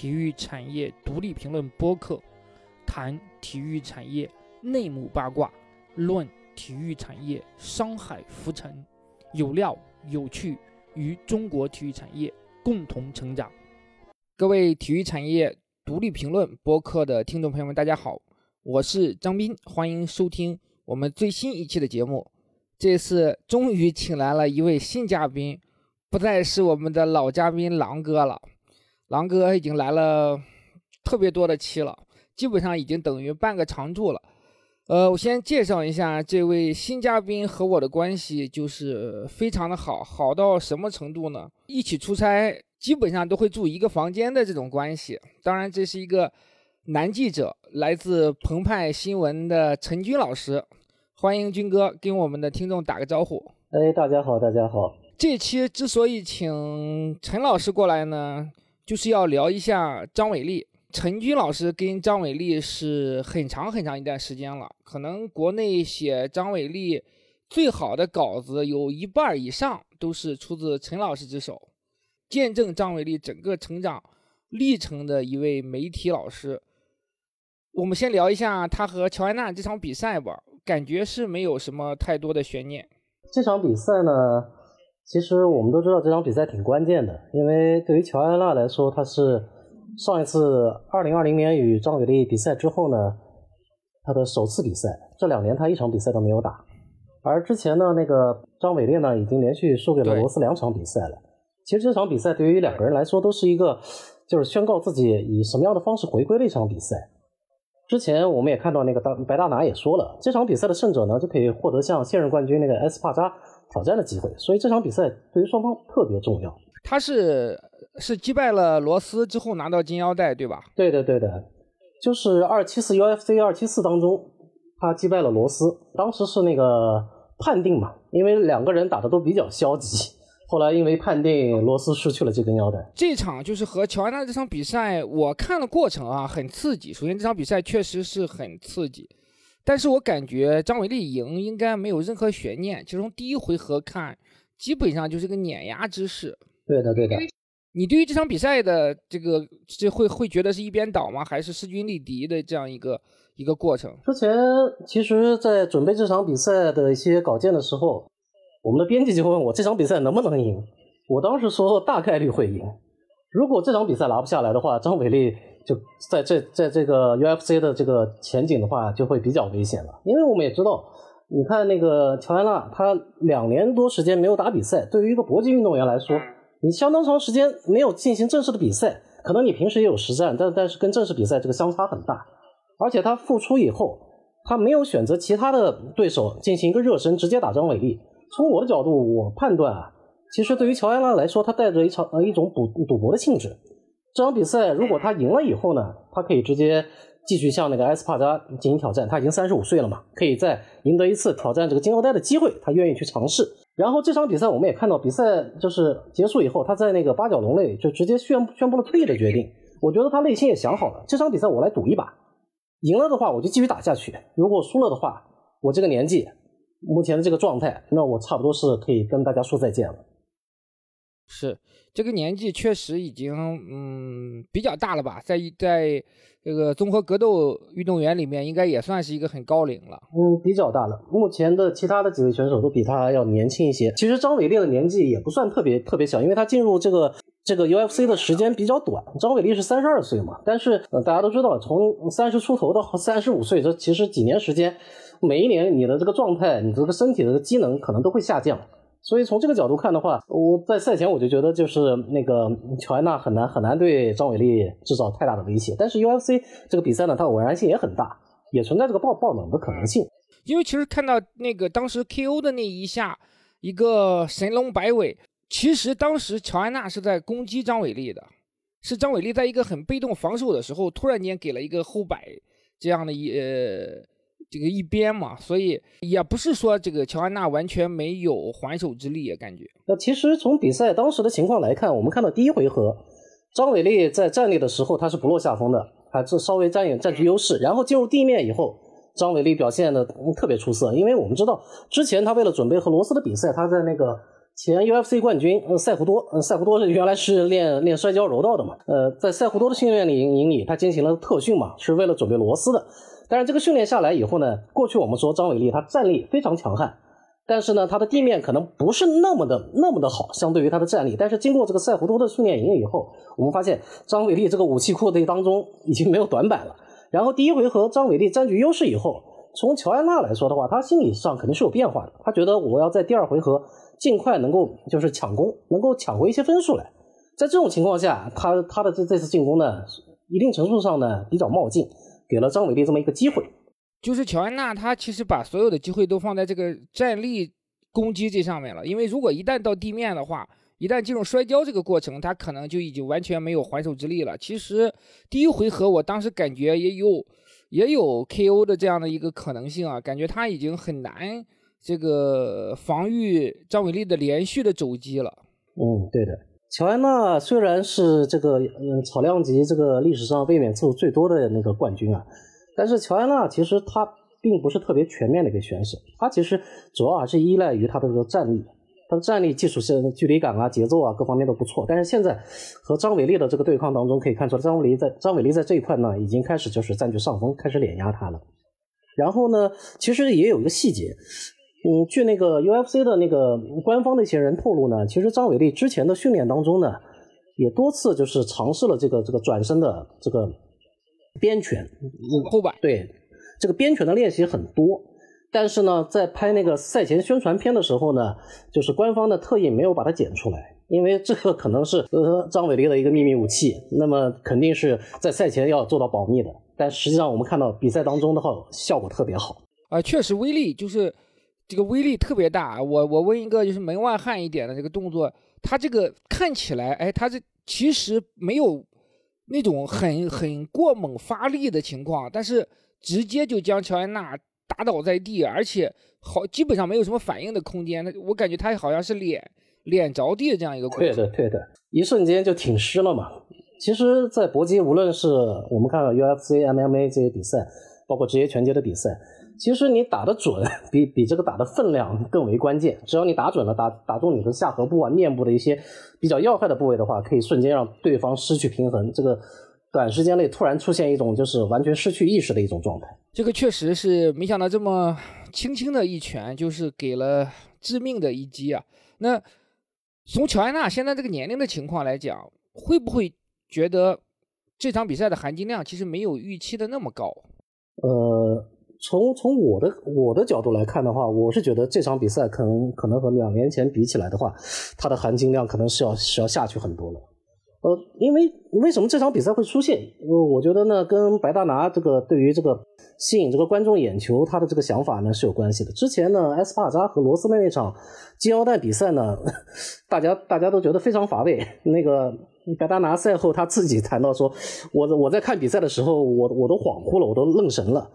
体育产业独立评论播客，谈体育产业内幕八卦，论体育产业商海浮沉，有料有趣，与中国体育产业共同成长。各位体育产业独立评论播客的听众朋友们，大家好，我是张斌，欢迎收听我们最新一期的节目。这次终于请来了一位新嘉宾，不再是我们的老嘉宾狼哥了。狼哥已经来了特别多的期了，基本上已经等于半个常驻了。呃，我先介绍一下这位新嘉宾和我的关系，就是非常的好，好到什么程度呢？一起出差，基本上都会住一个房间的这种关系。当然，这是一个男记者，来自澎湃新闻的陈军老师，欢迎军哥跟我们的听众打个招呼。哎，大家好，大家好。这期之所以请陈老师过来呢？就是要聊一下张伟丽，陈军老师跟张伟丽是很长很长一段时间了，可能国内写张伟丽最好的稿子有一半以上都是出自陈老师之手，见证张伟丽整个成长历程的一位媒体老师。我们先聊一下他和乔安娜这场比赛吧，感觉是没有什么太多的悬念。这场比赛呢？其实我们都知道这场比赛挺关键的，因为对于乔安娜来说，她是上一次二零二零年与张伟丽比赛之后呢，她的首次比赛。这两年她一场比赛都没有打，而之前呢，那个张伟丽呢，已经连续输给了罗斯两场比赛了。其实这场比赛对于两个人来说，都是一个就是宣告自己以什么样的方式回归的一场比赛。之前我们也看到那个大白大拿也说了，这场比赛的胜者呢，就可以获得像现任冠军那个埃斯帕扎。挑战的机会，所以这场比赛对于双方特别重要。他是是击败了罗斯之后拿到金腰带，对吧？对的，对的，就是二七四 UFC 二七四当中，他击败了罗斯。当时是那个判定嘛，因为两个人打的都比较消极，后来因为判定罗斯失去了这根腰带。这场就是和乔安娜这场比赛，我看了过程啊，很刺激。首先这场比赛确实是很刺激。但是我感觉张伟丽赢应该没有任何悬念，就从第一回合看，基本上就是个碾压之势。对的，对的。你对于这场比赛的这个，这会会觉得是一边倒吗？还是势均力敌的这样一个一个过程？之前其实，在准备这场比赛的一些稿件的时候，我们的编辑就问我这场比赛能不能赢。我当时说大概率会赢。如果这场比赛拿不下来的话，张伟丽。就在这在这个 UFC 的这个前景的话，就会比较危险了。因为我们也知道，你看那个乔安娜，她两年多时间没有打比赛，对于一个搏击运动员来说，你相当长时间没有进行正式的比赛，可能你平时也有实战，但但是跟正式比赛这个相差很大。而且他复出以后，他没有选择其他的对手进行一个热身，直接打张伟丽。从我的角度，我判断啊，其实对于乔安娜来说，她带着一场呃一种赌赌博的性质。这场比赛如果他赢了以后呢，他可以直接继续向那个埃斯帕扎进行挑战。他已经三十五岁了嘛，可以再赢得一次挑战这个金腰带的机会，他愿意去尝试。然后这场比赛我们也看到，比赛就是结束以后，他在那个八角笼内就直接宣宣布了退役的决定。我觉得他内心也想好了，这场比赛我来赌一把，赢了的话我就继续打下去；如果输了的话，我这个年纪，目前的这个状态，那我差不多是可以跟大家说再见了。是。这个年纪确实已经嗯比较大了吧，在在这个综合格斗运动员里面，应该也算是一个很高龄了。嗯，比较大了。目前的其他的几位选手都比他要年轻一些。其实张伟丽的年纪也不算特别特别小，因为他进入这个这个 UFC 的时间比较短。张伟丽是三十二岁嘛，但是呃大家都知道，从三十出头到三十五岁，这其实几年时间，每一年你的这个状态，你这个身体的机能可能都会下降。所以从这个角度看的话，我在赛前我就觉得就是那个乔安娜很难很难对张伟丽制造太大的威胁。但是 UFC 这个比赛呢，它偶然性也很大，也存在这个爆爆冷的可能性。因为其实看到那个当时 KO 的那一下，一个神龙摆尾，其实当时乔安娜是在攻击张伟丽的，是张伟丽在一个很被动防守的时候，突然间给了一个后摆这样的一呃。这个一边嘛，所以也不是说这个乔安娜完全没有还手之力，感觉。那其实从比赛当时的情况来看，我们看到第一回合，张伟丽在站立的时候她是不落下风的，还是稍微占有占据优势。然后进入地面以后，张伟丽表现的特别出色，因为我们知道之前她为了准备和罗斯的比赛，她在那个前 UFC 冠军，呃，塞胡多，呃，塞胡多是原来是练练摔跤柔道的嘛，呃，在塞胡多的训练营营里，他进行了特训嘛，是为了准备罗斯的。但是这个训练下来以后呢，过去我们说张伟丽他战力非常强悍，但是呢，他的地面可能不是那么的那么的好，相对于他的战力。但是经过这个塞胡多的训练营以后，我们发现张伟丽这个武器库的当中已经没有短板了。然后第一回合张伟丽占据优势以后，从乔安娜来说的话，他心理上肯定是有变化的，他觉得我要在第二回合。尽快能够就是抢攻，能够抢回一些分数来。在这种情况下，他他的这这次进攻呢，一定程度上呢比较冒进，给了张伟丽这么一个机会。就是乔安娜，她其实把所有的机会都放在这个站立攻击这上面了。因为如果一旦到地面的话，一旦进入摔跤这个过程，她可能就已经完全没有还手之力了。其实第一回合我当时感觉也有也有 KO 的这样的一个可能性啊，感觉他已经很难。这个防御张伟丽的连续的肘击了。嗯，对的。乔安娜虽然是这个嗯草量级这个历史上卫冕次数最多的那个冠军啊，但是乔安娜其实她并不是特别全面的一个选手，她其实主要还是依赖于她的这个战力，她的战力技术性、距离感啊、节奏啊各方面都不错。但是现在和张伟丽的这个对抗当中，可以看出来张伟丽在张伟丽在这一块呢，已经开始就是占据上风，开始碾压她了。然后呢，其实也有一个细节。嗯，据那个 UFC 的那个官方的一些人透露呢，其实张伟丽之前的训练当中呢，也多次就是尝试了这个这个转身的这个边拳，后摆对这个边拳的练习很多，但是呢，在拍那个赛前宣传片的时候呢，就是官方呢特意没有把它剪出来，因为这个可能是呃张伟丽的一个秘密武器，那么肯定是在赛前要做到保密的。但实际上我们看到比赛当中的话，效果特别好啊，确实威力就是。这个威力特别大，我我问一个就是门外汉一点的这个动作，他这个看起来，哎，他这其实没有那种很很过猛发力的情况，但是直接就将乔安娜打倒在地，而且好基本上没有什么反应的空间，我感觉他好像是脸脸着地的这样一个。对的，对的，一瞬间就挺尸了嘛。其实，在搏击，无论是我们看到 UFC、MMA 这些比赛，包括职业拳击的比赛。其实你打得准，比比这个打的分量更为关键。只要你打准了，打打中你的下颌部啊、面部的一些比较要害的部位的话，可以瞬间让对方失去平衡。这个短时间内突然出现一种就是完全失去意识的一种状态。这个确实是没想到这么轻轻的一拳，就是给了致命的一击啊。那从乔安娜现在这个年龄的情况来讲，会不会觉得这场比赛的含金量其实没有预期的那么高？呃。从从我的我的角度来看的话，我是觉得这场比赛可能可能和两年前比起来的话，它的含金量可能是要是要下去很多了。呃，因为为什么这场比赛会出现？呃，我觉得呢，跟白大拿这个对于这个吸引这个观众眼球，他的这个想法呢是有关系的。之前呢，埃斯帕扎和罗斯的那场金腰带比赛呢，大家大家都觉得非常乏味。那个白大拿赛后他自己谈到说，我我在看比赛的时候，我我都恍惚了，我都愣神了。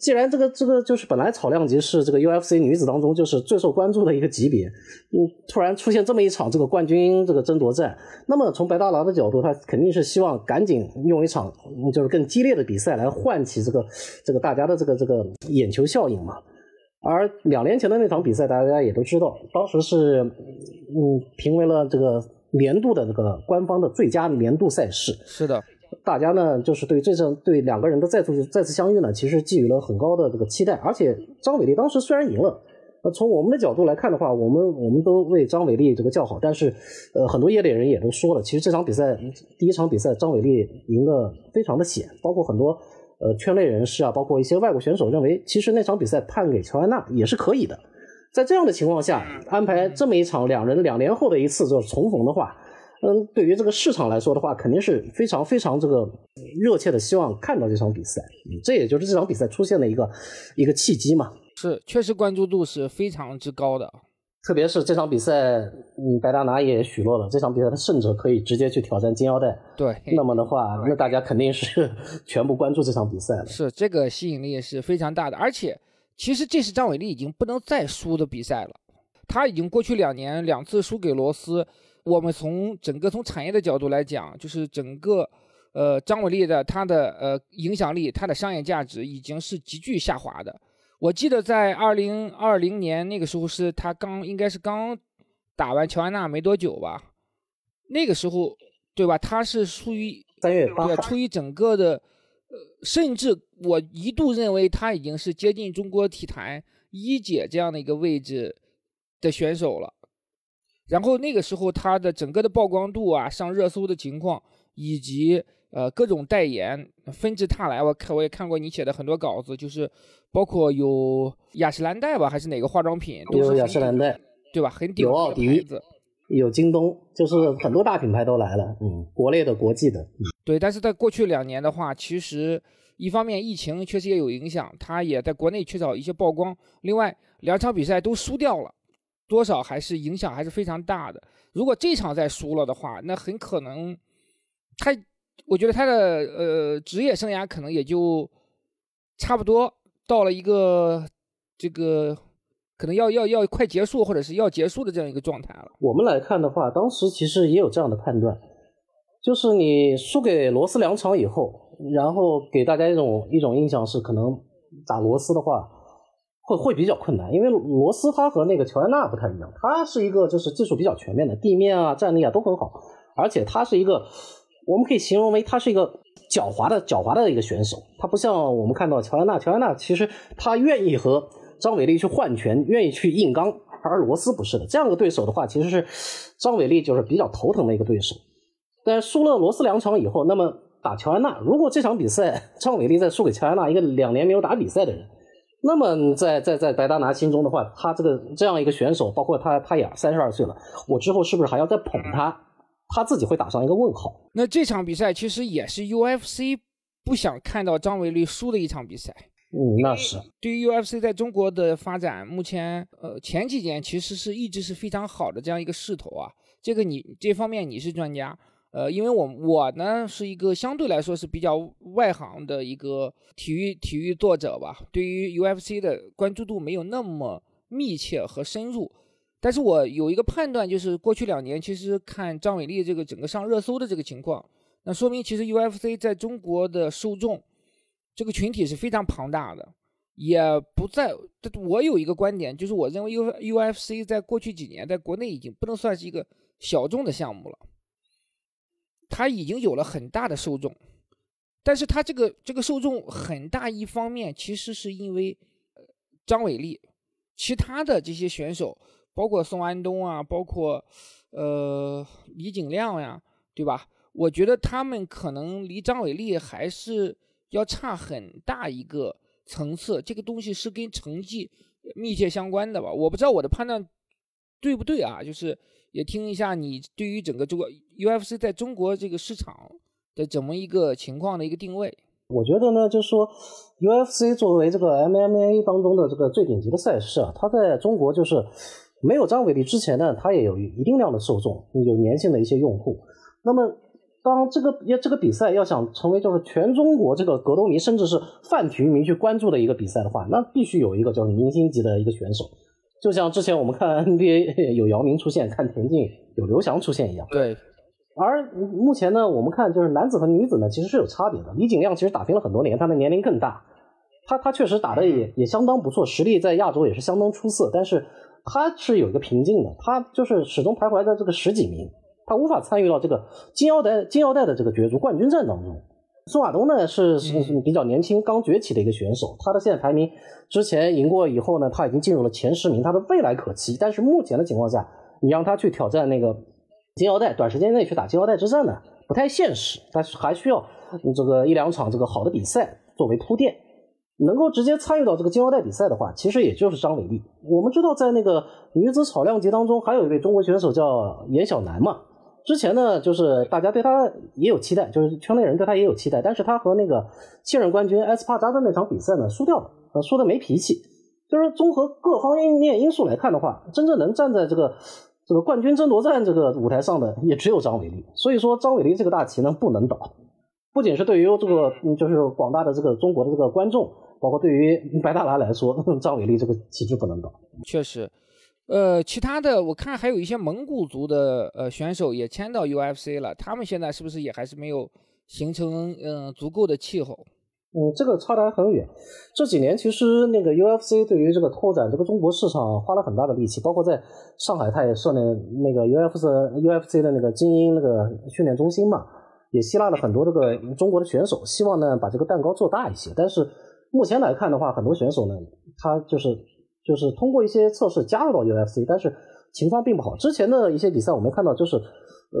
既然这个这个就是本来草量级是这个 UFC 女子当中就是最受关注的一个级别，嗯，突然出现这么一场这个冠军这个争夺战，那么从白大拿的角度，他肯定是希望赶紧用一场就是更激烈的比赛来唤起这个这个大家的这个这个眼球效应嘛。而两年前的那场比赛，大家也都知道，当时是嗯评为了这个年度的这个官方的最佳年度赛事。是的。大家呢，就是对这场对两个人的再次再次相遇呢，其实寄予了很高的这个期待。而且张伟丽当时虽然赢了，呃，从我们的角度来看的话，我们我们都为张伟丽这个叫好。但是，呃，很多业内人也都说了，其实这场比赛第一场比赛张伟丽赢得非常的险，包括很多呃圈内人士啊，包括一些外国选手认为，其实那场比赛判给乔安娜也是可以的。在这样的情况下，安排这么一场两人两年后的一次就是重逢的话。嗯，对于这个市场来说的话，肯定是非常非常这个热切的希望看到这场比赛。这也就是这场比赛出现的一个一个契机嘛。是，确实关注度是非常之高的。特别是这场比赛，嗯，白大拿也许诺了，这场比赛的胜者可以直接去挑战金腰带。对。那么的话，那大家肯定是 全部关注这场比赛了。是，这个吸引力是非常大的。而且，其实这是张伟丽已经不能再输的比赛了。他已经过去两年两次输给罗斯。我们从整个从产业的角度来讲，就是整个，呃，张伟丽的他的呃影响力，他的商业价值已经是急剧下滑的。我记得在二零二零年那个时候，是他刚应该是刚打完乔安娜没多久吧，那个时候，对吧？他是处于三月八对，号，处于整个的，呃，甚至我一度认为她已经是接近中国体坛一姐这样的一个位置的选手了。然后那个时候他的整个的曝光度啊，上热搜的情况，以及呃各种代言纷至沓来。我看我也看过你写的很多稿子，就是包括有雅诗兰黛吧，还是哪个化妆品，都是有雅诗兰黛，对吧？很顶有级奥迪的牌子。有京东，就是很多大品牌都来了，嗯，国内的、国际的，嗯对，但是在过去两年的话，其实一方面疫情确实也有影响，它也在国内缺少一些曝光。另外两场比赛都输掉了，多少还是影响还是非常大的。如果这场再输了的话，那很可能他，我觉得他的呃职业生涯可能也就差不多到了一个这个可能要要要快结束或者是要结束的这样一个状态了。我们来看的话，当时其实也有这样的判断，就是你输给罗斯两场以后，然后给大家一种一种印象是，可能打罗斯的话会会比较困难，因为罗斯他和那个乔安娜不太一样，他是一个就是技术比较全面的，地面啊、站立啊都很好，而且他是一个我们可以形容为他是一个狡猾的狡猾的一个选手，他不像我们看到乔安娜，乔安娜其实他愿意和张伟丽去换拳，愿意去硬刚，而罗斯不是的。这样的对手的话，其实是张伟丽就是比较头疼的一个对手。但是输了罗斯两场以后，那么打乔安娜，如果这场比赛张伟丽再输给乔安娜，一个两年没有打比赛的人，那么在在在白大拿心中的话，他这个这样一个选手，包括他他也三十二岁了，我之后是不是还要再捧他？他自己会打上一个问号。那这场比赛其实也是 UFC 不想看到张伟丽输的一场比赛。嗯，那是对于 UFC 在中国的发展，目前呃前几年其实是一直是非常好的这样一个势头啊。这个你这方面你是专家，呃，因为我我呢是一个相对来说是比较外行的一个体育体育作者吧，对于 UFC 的关注度没有那么密切和深入。但是我有一个判断，就是过去两年其实看张伟丽这个整个上热搜的这个情况，那说明其实 UFC 在中国的受众。这个群体是非常庞大的，也不在。我有一个观点，就是我认为 U UFC 在过去几年在国内已经不能算是一个小众的项目了，它已经有了很大的受众。但是它这个这个受众很大一方面其实是因为张伟丽，其他的这些选手，包括宋安东啊，包括呃李景亮呀，对吧？我觉得他们可能离张伟丽还是。要差很大一个层次，这个东西是跟成绩密切相关的吧？我不知道我的判断对不对啊？就是也听一下你对于整个这个 UFC 在中国这个市场的怎么一个情况的一个定位。我觉得呢，就是说 UFC 作为这个 MMA 当中的这个最顶级的赛事啊，它在中国就是没有张伟丽之前呢，它也有一定量的受众，有粘性的一些用户。那么当这个要这个比赛要想成为就是全中国这个格斗迷甚至是泛体育迷去关注的一个比赛的话，那必须有一个就是明星级的一个选手，就像之前我们看 NBA 有姚明出现，看田径有刘翔出现一样。对。而目前呢，我们看就是男子和女子呢其实是有差别的。李景亮其实打拼了很多年，他的年龄更大，他他确实打的也也相当不错，实力在亚洲也是相当出色。但是他是有一个瓶颈的，他就是始终徘徊在这个十几名。他无法参与到这个金腰带金腰带的这个角逐冠军战当中。宋亚东呢是是比较年轻刚崛起的一个选手，他的现在排名之前赢过以后呢，他已经进入了前十名，他的未来可期。但是目前的情况下，你让他去挑战那个金腰带，短时间内去打金腰带之战呢，不太现实。但是还需要这个一两场这个好的比赛作为铺垫，能够直接参与到这个金腰带比赛的话，其实也就是张伟丽。我们知道，在那个女子草量级当中，还有一位中国选手叫严晓楠嘛。之前呢，就是大家对他也有期待，就是圈内人对他也有期待，但是他和那个现任冠军埃斯帕扎的那场比赛呢，输掉了，呃，输的没脾气。就是综合各方面因素来看的话，真正能站在这个这个冠军争夺战这个舞台上的，也只有张伟丽。所以说，张伟丽这个大旗呢不能倒，不仅是对于这个就是广大的这个中国的这个观众，包括对于白大拿来说，张伟丽这个旗帜不能倒。确实。呃，其他的我看还有一些蒙古族的呃选手也签到 UFC 了，他们现在是不是也还是没有形成嗯足够的气候？嗯，这个差的还很远。这几年其实那个 UFC 对于这个拓展这个中国市场花了很大的力气，包括在上海，它也设那那个 UFC UFC 的那个精英那个训练中心嘛，也吸纳了很多这个中国的选手，希望呢把这个蛋糕做大一些。但是目前来看的话，很多选手呢，他就是就是通过一些测试加入到 UFC，但是情况并不好。之前的一些比赛我们看到就是。呃，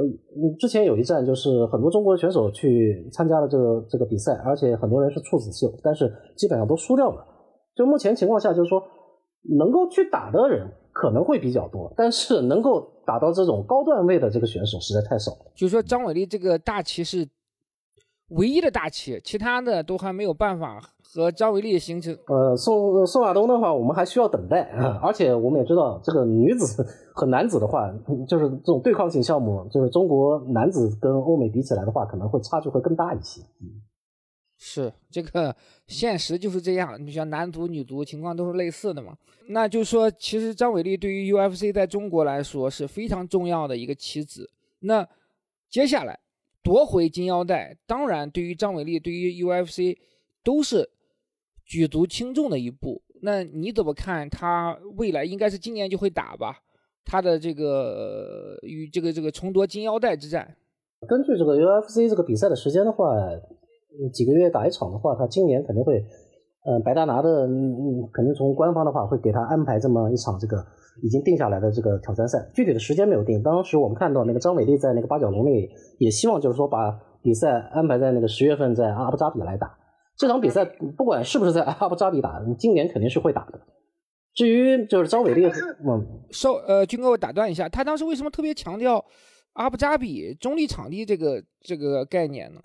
之前有一站就是很多中国选手去参加了这个这个比赛，而且很多人是处子秀，但是基本上都输掉了。就目前情况下，就是说能够去打的人可能会比较多，但是能够打到这种高段位的这个选手实在太少了。就说，张伟丽这个大旗是唯一的大旗，其他的都还没有办法。和张伟丽形成，呃，宋宋亚东的话，我们还需要等待啊。而且我们也知道，这个女子 和男子的话，就是这种对抗性项目，就是中国男子跟欧美比起来的话，可能会差距会更大一些。是这个 现实就是这样。你像男足、女足情况都是类似的嘛。那就是说，其实张伟丽对于 UFC 在中国来说是非常重要的一个棋子。那接下来夺回金腰带，当然对于张伟丽，对于 UFC 都是。举足轻重的一步，那你怎么看他未来应该是今年就会打吧？他的这个与这个这个重夺金腰带之战，根据这个 UFC 这个比赛的时间的话，几个月打一场的话，他今年肯定会，嗯，白大拿的，嗯，肯定从官方的话会给他安排这么一场这个已经定下来的这个挑战赛，具体的时间没有定。当时我们看到那个张伟丽在那个八角笼里也希望就是说把比赛安排在那个十月份在阿布扎比来打。这场比赛不管是不是在阿布扎比打，今年肯定是会打的。至于就是张伟丽，嗯，稍呃，军哥，我打断一下，他当时为什么特别强调阿布扎比中立场地这个这个概念呢？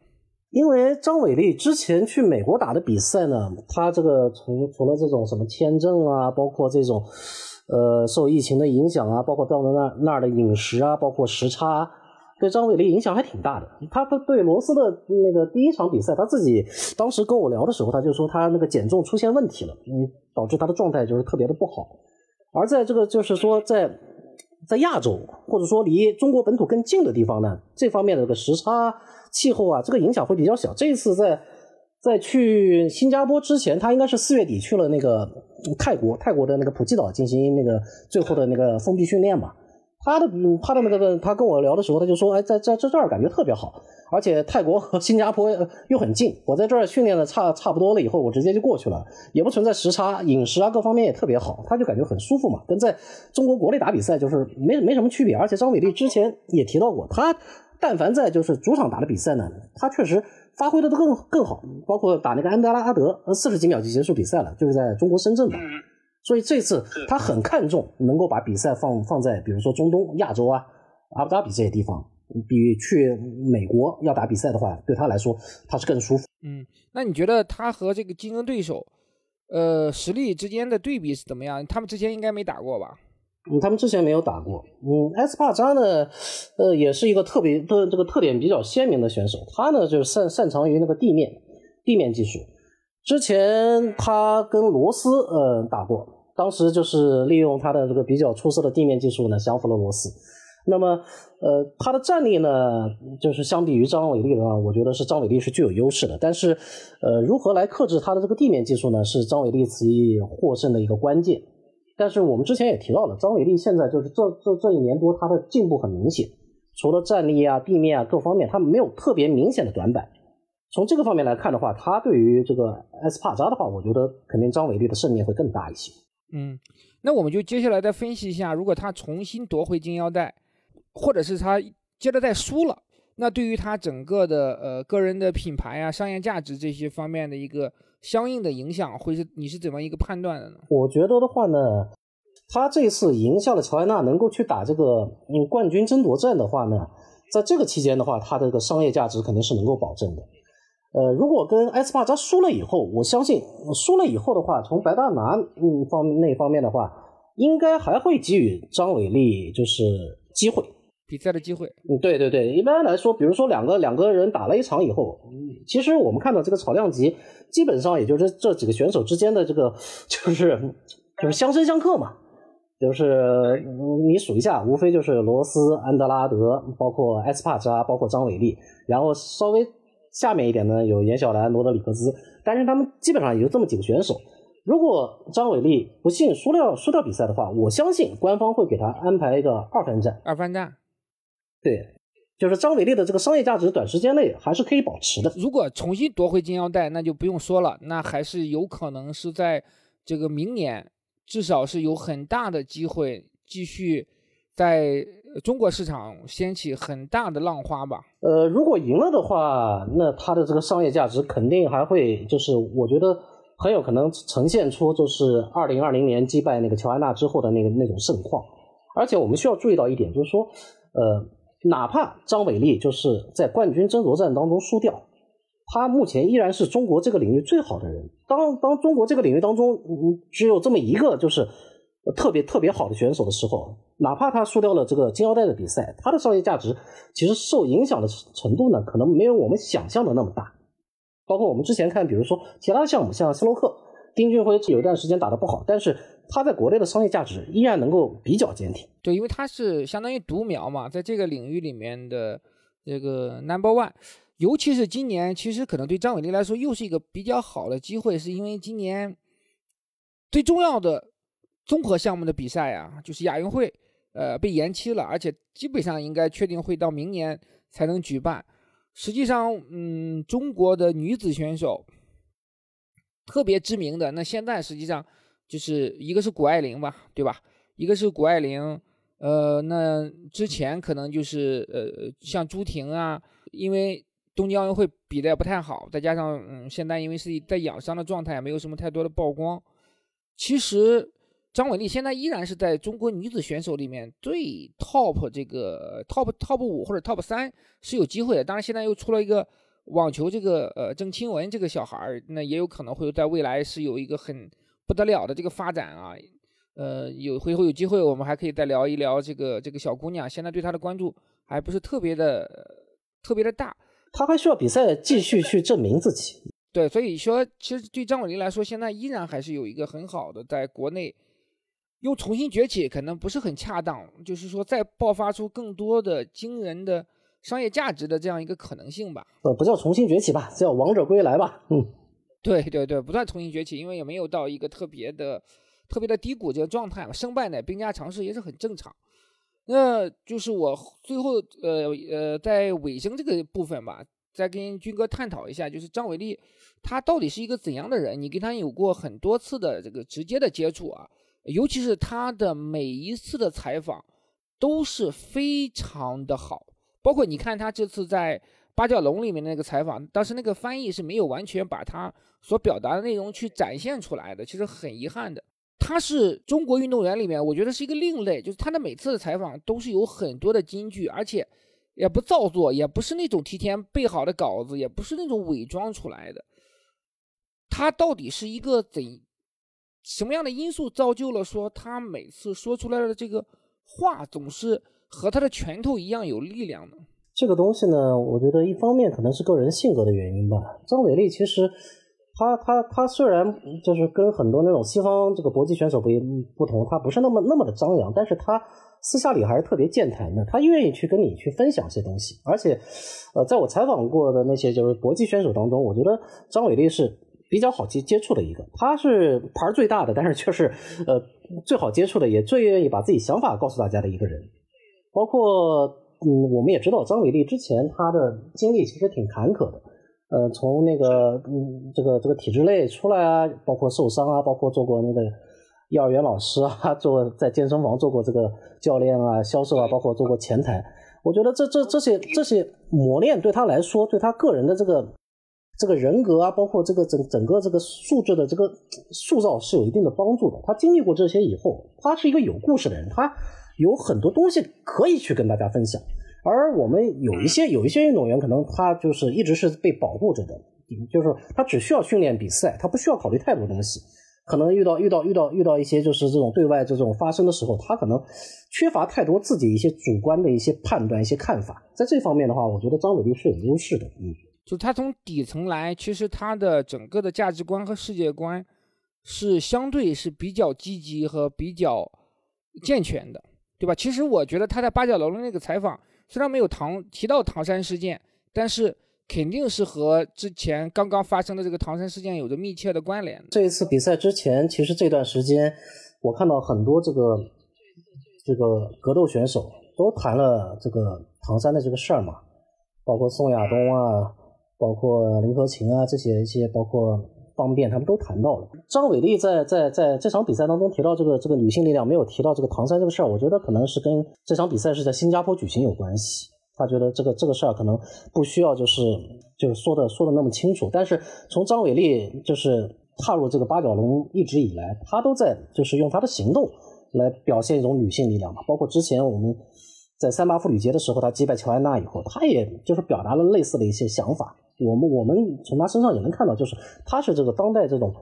因为张伟丽之前去美国打的比赛呢，他这个从除了这种什么签证啊，包括这种呃受疫情的影响啊，包括到了那那儿的饮食啊，包括时差。对张伟丽影响还挺大的。他他对罗斯的那个第一场比赛，他自己当时跟我聊的时候，他就说他那个减重出现问题了，嗯，导致他的状态就是特别的不好。而在这个就是说在在亚洲或者说离中国本土更近的地方呢，这方面的这个时差、气候啊，这个影响会比较小。这一次在在去新加坡之前，他应该是四月底去了那个泰国，泰国的那个普吉岛进行那个最后的那个封闭训练嘛。他的他的那个他跟我聊的时候，他就说，哎，在在在这儿感觉特别好，而且泰国和新加坡又很近，我在这儿训练的差差不多了以后，我直接就过去了，也不存在时差，饮食啊各方面也特别好，他就感觉很舒服嘛，跟在中国国内打比赛就是没没什么区别。而且张伟丽之前也提到过，他但凡在就是主场打的比赛呢，他确实发挥的都更更好，包括打那个安德拉阿德，四十几秒就结束比赛了，就是在中国深圳嘛。所以这次他很看重能够把比赛放放在比如说中东、亚洲啊、阿布扎比这些地方，比去美国要打比赛的话，对他来说他是更舒服。嗯，那你觉得他和这个竞争对手，呃，实力之间的对比是怎么样？他们之前应该没打过吧？嗯，他们之前没有打过。嗯，埃斯帕扎呢，呃，也是一个特别的这个特点比较鲜明的选手，他呢就是擅擅长于那个地面地面技术。之前他跟罗斯呃打过。当时就是利用他的这个比较出色的地面技术呢，降服了罗斯。那么，呃，他的战力呢，就是相比于张伟丽的话，我觉得是张伟丽是具有优势的。但是，呃，如何来克制他的这个地面技术呢？是张伟丽此役获胜的一个关键。但是我们之前也提到了，张伟丽现在就是这这这一年多，他的进步很明显。除了战力啊、地面啊各方面，他没有特别明显的短板。从这个方面来看的话，他对于这个埃斯帕扎的话，我觉得肯定张伟丽的胜面会更大一些。嗯，那我们就接下来再分析一下，如果他重新夺回金腰带，或者是他接着再输了，那对于他整个的呃个人的品牌啊、商业价值这些方面的一个相应的影响，会是你是怎么一个判断的呢？我觉得的话呢，他这次赢下了乔安娜，能够去打这个嗯冠军争夺战的话呢，在这个期间的话，他的这个商业价值肯定是能够保证的。呃，如果跟埃斯帕扎输了以后，我相信输了以后的话，从白大拿嗯方那方面的话，应该还会给予张伟丽就是机会比赛的机会。嗯，对对对，一般来说，比如说两个两个人打了一场以后，其实我们看到这个草量级基本上也就是这几个选手之间的这个就是就是相生相克嘛，就是你数一下，无非就是罗斯、安德拉德，包括埃斯帕扎，包括张伟丽，然后稍微。下面一点呢有严晓兰、罗德里格兹，但是他们基本上也就这么几个选手。如果张伟丽不幸输掉输掉比赛的话，我相信官方会给他安排一个二番战。二番战，对，就是张伟丽的这个商业价值短时间内还是可以保持的。如果重新夺回金腰带，那就不用说了，那还是有可能是在这个明年，至少是有很大的机会继续在中国市场掀起很大的浪花吧。呃，如果赢了的话，那它的这个商业价值肯定还会，就是我觉得。很有可能呈现出就是二零二零年击败那个乔安娜之后的那个那种盛况，而且我们需要注意到一点，就是说，呃，哪怕张伟丽就是在冠军争夺战当中输掉，他目前依然是中国这个领域最好的人。当当中国这个领域当中，嗯，只有这么一个就是特别特别好的选手的时候，哪怕他输掉了这个金腰带的比赛，他的商业价值其实受影响的程度呢，可能没有我们想象的那么大。包括我们之前看，比如说其他项目，像斯洛克，丁俊晖有一段时间打得不好，但是它在国内的商业价值依然能够比较坚挺。对，因为它是相当于独苗嘛，在这个领域里面的这个 number one。尤其是今年，其实可能对张伟丽来说又是一个比较好的机会，是因为今年最重要的综合项目的比赛啊，就是亚运会，呃，被延期了，而且基本上应该确定会到明年才能举办。实际上，嗯，中国的女子选手特别知名的，那现在实际上就是一个是谷爱凌吧，对吧？一个是谷爱凌，呃，那之前可能就是呃，像朱婷啊，因为东京奥运会比的也不太好，再加上嗯，现在因为是在养伤的状态，没有什么太多的曝光。其实。张伟丽现在依然是在中国女子选手里面最 top 这个 top top 五或者 top 三是有机会的。当然，现在又出了一个网球这个呃郑钦文这个小孩儿，那也有可能会在未来是有一个很不得了的这个发展啊。呃，有回头有机会我们还可以再聊一聊这个这个小姑娘。现在对她的关注还不是特别的特别的大，她还需要比赛继续去证明自己。对，所以说其实对张伟丽来说，现在依然还是有一个很好的在国内。又重新崛起可能不是很恰当，就是说再爆发出更多的惊人的商业价值的这样一个可能性吧。呃，不叫重新崛起吧，叫王者归来吧。嗯，对对对，不断重新崛起，因为也没有到一个特别的、特别的低谷这个状态嘛。胜败乃兵家常事，也是很正常。那就是我最后呃呃在尾声这个部分吧，再跟军哥探讨一下，就是张伟丽他到底是一个怎样的人？你跟他有过很多次的这个直接的接触啊。尤其是他的每一次的采访都是非常的好，包括你看他这次在八角笼里面的那个采访，当时那个翻译是没有完全把他所表达的内容去展现出来的，其实很遗憾的。他是中国运动员里面，我觉得是一个另类，就是他的每次的采访都是有很多的金句，而且也不造作，也不是那种提前备好的稿子，也不是那种伪装出来的。他到底是一个怎？什么样的因素造就了说他每次说出来的这个话总是和他的拳头一样有力量呢？这个东西呢，我觉得一方面可能是个人性格的原因吧。张伟丽其实他他他虽然就是跟很多那种西方这个搏击选手不一不同，他不是那么那么的张扬，但是他私下里还是特别健谈的，他愿意去跟你去分享一些东西。而且，呃，在我采访过的那些就是搏击选手当中，我觉得张伟丽是。比较好接接触的一个，他是牌最大的，但是却是呃最好接触的，也最愿意把自己想法告诉大家的一个人。包括嗯，我们也知道张伟丽之前他的经历其实挺坎坷的，呃，从那个嗯这个这个体制内出来啊，包括受伤啊，包括做过那个幼儿园老师啊，做在健身房做过这个教练啊、销售啊，包括做过前台。我觉得这这这些这些磨练对他来说，对他个人的这个。这个人格啊，包括这个整整个这个素质的这个塑造是有一定的帮助的。他经历过这些以后，他是一个有故事的人，他有很多东西可以去跟大家分享。而我们有一些有一些运动员，可能他就是一直是被保护着的，就是他只需要训练比赛，他不需要考虑太多东西。可能遇到遇到遇到遇到一些就是这种对外这种发生的时候，他可能缺乏太多自己一些主观的一些判断、一些看法。在这方面的话，我觉得张伟丽是有优势的，嗯。就他从底层来，其实他的整个的价值观和世界观是相对是比较积极和比较健全的，对吧？其实我觉得他在八角楼的那个采访，虽然没有唐提到唐山事件，但是肯定是和之前刚刚发生的这个唐山事件有着密切的关联。这一次比赛之前，其实这段时间我看到很多这个这个格斗选手都谈了这个唐山的这个事儿嘛，包括宋亚东啊，包括林和琴啊这些一些，包括方便他们都谈到了。张伟丽在在在这场比赛当中提到这个这个女性力量，没有提到这个唐山这个事儿，我觉得可能是跟这场比赛是在新加坡举行有关系。他觉得这个这个事儿可能不需要就是就是说的说的那么清楚，但是从张伟丽就是踏入这个八角笼一直以来，他都在就是用他的行动来表现一种女性力量嘛。包括之前我们在三八妇女节的时候，他击败乔安娜以后，他也就是表达了类似的一些想法。我们我们从他身上也能看到，就是他是这个当代这种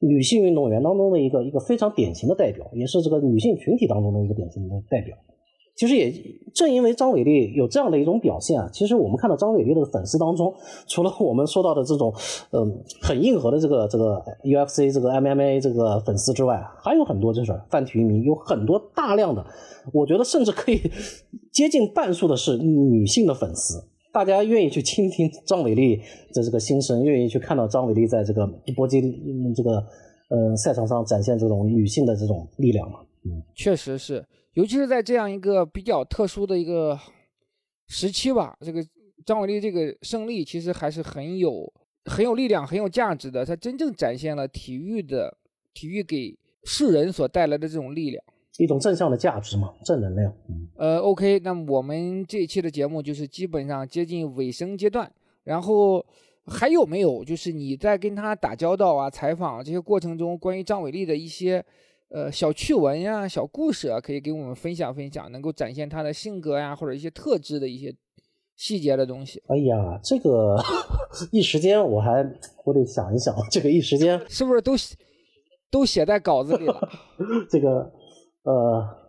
女性运动员当中的一个一个非常典型的代表，也是这个女性群体当中的一个典型的代表。其实也正因为张伟丽有这样的一种表现啊，其实我们看到张伟丽的粉丝当中，除了我们说到的这种，嗯，很硬核的这个这个 UFC 这个 MMA 这个粉丝之外，还有很多就是泛体育迷，有很多大量的，我觉得甚至可以接近半数的是女性的粉丝，大家愿意去倾听张伟丽的这个心声，愿意去看到张伟丽在这个搏击嗯这个呃赛场上展现这种女性的这种力量嘛，嗯，确实是。尤其是在这样一个比较特殊的一个时期吧，这个张伟丽这个胜利其实还是很有很有力量、很有价值的。它真正展现了体育的体育给世人所带来的这种力量，一种正向的价值嘛，正能量。呃，OK，那么我们这一期的节目就是基本上接近尾声阶段，然后还有没有就是你在跟他打交道啊、采访这些过程中，关于张伟丽的一些？呃，小趣闻呀，小故事啊，可以给我们分享分享，能够展现他的性格呀，或者一些特质的一些细节的东西。哎呀，这个 一时间我还我得想一想，这个一时间是不是都都写在稿子里了？这个呃。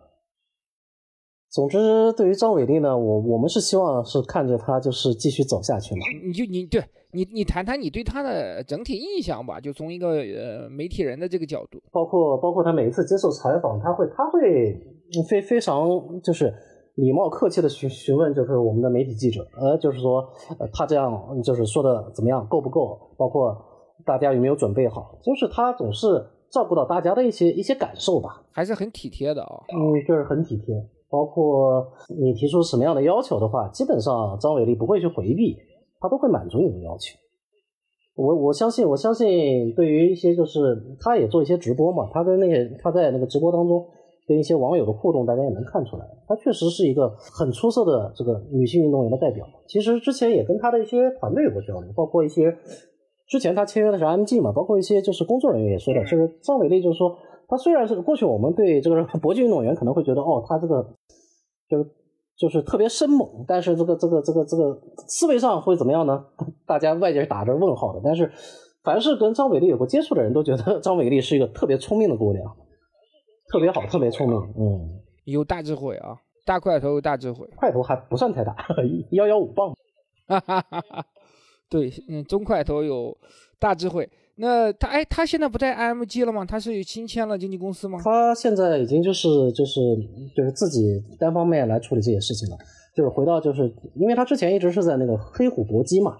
总之，对于张伟丽呢，我我们是希望是看着他就是继续走下去嘛。你就你对你你谈谈你对他的整体印象吧，就从一个呃媒体人的这个角度，包括包括他每一次接受采访，他会他会非非常就是礼貌客气的询询问，就是我们的媒体记者，呃，就是说他这样就是说的怎么样，够不够？包括大家有没有准备好？就是他总是照顾到大家的一些一些感受吧，还是很体贴的啊。嗯，就是很体贴。包括你提出什么样的要求的话，基本上张伟丽不会去回避，他都会满足你的要求。我我相信，我相信对于一些就是他也做一些直播嘛，他跟那些他在那个直播当中跟一些网友的互动，大家也能看出来，他确实是一个很出色的这个女性运动员的代表。其实之前也跟他的一些团队有过交流，包括一些之前他签约的是 MG 嘛，包括一些就是工作人员也说的，就是张伟丽就是说。他虽然是过去我们对这个搏击运动员可能会觉得哦，他这个就是就是特别生猛，但是这个这个这个这个思维上会怎么样呢？大家外界是打着问号的。但是凡是跟张伟丽有过接触的人都觉得张伟丽是一个特别聪明的姑娘，特别好，特别聪明，嗯，有大智慧啊，大块头有大智慧，块头还不算太大，幺幺五磅，哈哈哈哈对，嗯，中块头有大智慧。那他哎，他现在不在 IMG 了吗？他是新签了经纪公司吗？他现在已经就是就是就是自己单方面来处理这些事情了。就是回到就是因为他之前一直是在那个黑虎搏击嘛，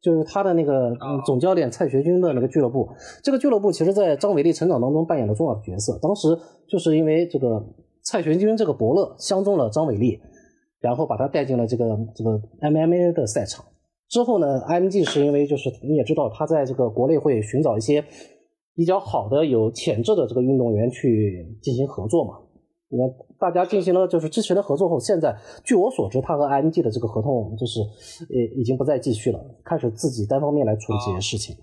就是他的那个总教练蔡学军的那个俱乐部。这个俱乐部其实在张伟丽成长当中扮演了重要的角色。当时就是因为这个蔡学军这个伯乐相中了张伟丽，然后把他带进了这个这个 MMA 的赛场。之后呢，IMG 是因为就是你也知道，他在这个国内会寻找一些比较好的、有潜质的这个运动员去进行合作嘛。那大家进行了就是之前的合作后，现在据我所知，他和 IMG 的这个合同就是呃已经不再继续了，开始自己单方面来处理这些事情。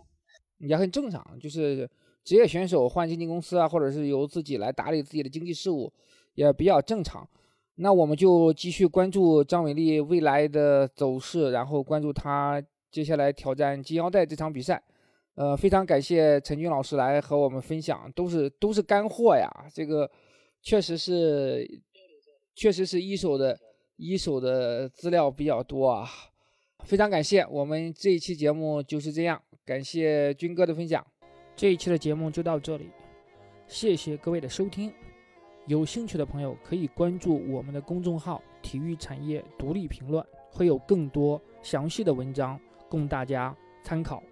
也很正常，就是职业选手换经纪公司啊，或者是由自己来打理自己的经济事务，也比较正常。那我们就继续关注张伟丽未来的走势，然后关注他接下来挑战金腰带这场比赛。呃，非常感谢陈军老师来和我们分享，都是都是干货呀。这个确实是，确实是一手的，一手的资料比较多啊。非常感谢，我们这一期节目就是这样。感谢军哥的分享，这一期的节目就到这里，谢谢各位的收听。有兴趣的朋友可以关注我们的公众号“体育产业独立评论”，会有更多详细的文章供大家参考。